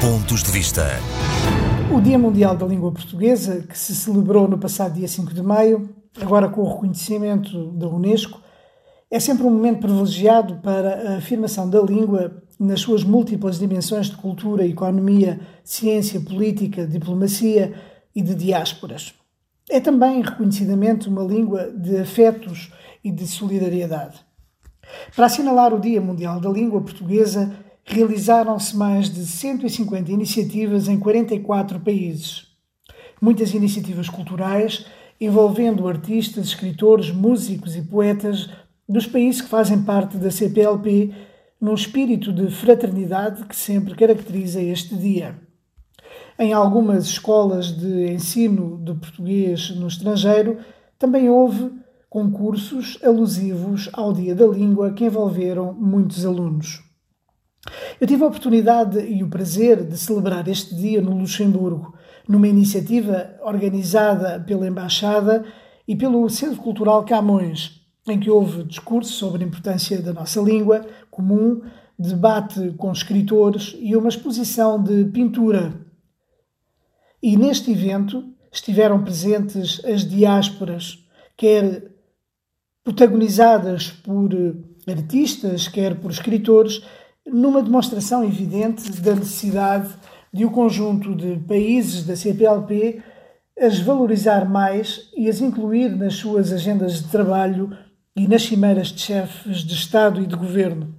Pontos de Vista. O Dia Mundial da Língua Portuguesa, que se celebrou no passado dia 5 de maio, agora com o reconhecimento da Unesco, é sempre um momento privilegiado para a afirmação da língua nas suas múltiplas dimensões de cultura, economia, ciência, política, diplomacia e de diásporas. É também reconhecidamente uma língua de afetos e de solidariedade. Para assinalar o Dia Mundial da Língua Portuguesa, realizaram-se mais de 150 iniciativas em 44 países. Muitas iniciativas culturais envolvendo artistas, escritores, músicos e poetas dos países que fazem parte da CPLP, num espírito de fraternidade que sempre caracteriza este dia. Em algumas escolas de ensino de português no estrangeiro, também houve concursos alusivos ao Dia da Língua que envolveram muitos alunos. Eu tive a oportunidade e o prazer de celebrar este dia no Luxemburgo, numa iniciativa organizada pela Embaixada e pelo Centro Cultural Camões, em que houve discurso sobre a importância da nossa língua comum, debate com escritores e uma exposição de pintura. E neste evento estiveram presentes as diásporas, quer protagonizadas por artistas, quer por escritores, numa demonstração evidente da necessidade de o um conjunto de países da CPLP as valorizar mais e as incluir nas suas agendas de trabalho e nas cimeiras de chefes de Estado e de Governo.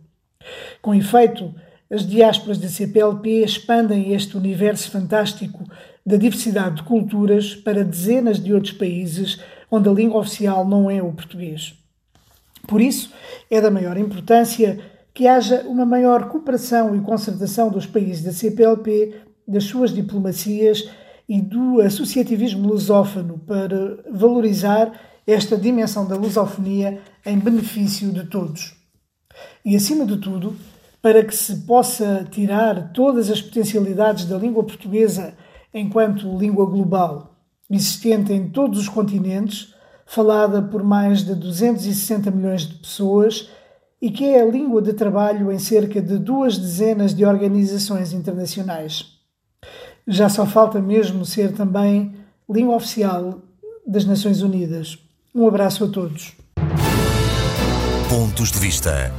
Com efeito, as diásporas da CPLP expandem este universo fantástico da diversidade de culturas para dezenas de outros países onde a língua oficial não é o português. Por isso, é da maior importância que haja uma maior cooperação e concertação dos países da CPLP, das suas diplomacias e do associativismo lusófono para valorizar esta dimensão da lusofonia em benefício de todos. E, acima de tudo, para que se possa tirar todas as potencialidades da língua portuguesa enquanto língua global, existente em todos os continentes, falada por mais de 260 milhões de pessoas e que é a língua de trabalho em cerca de duas dezenas de organizações internacionais. Já só falta mesmo ser também língua oficial das Nações Unidas. Um abraço a todos. Pontos de Vista.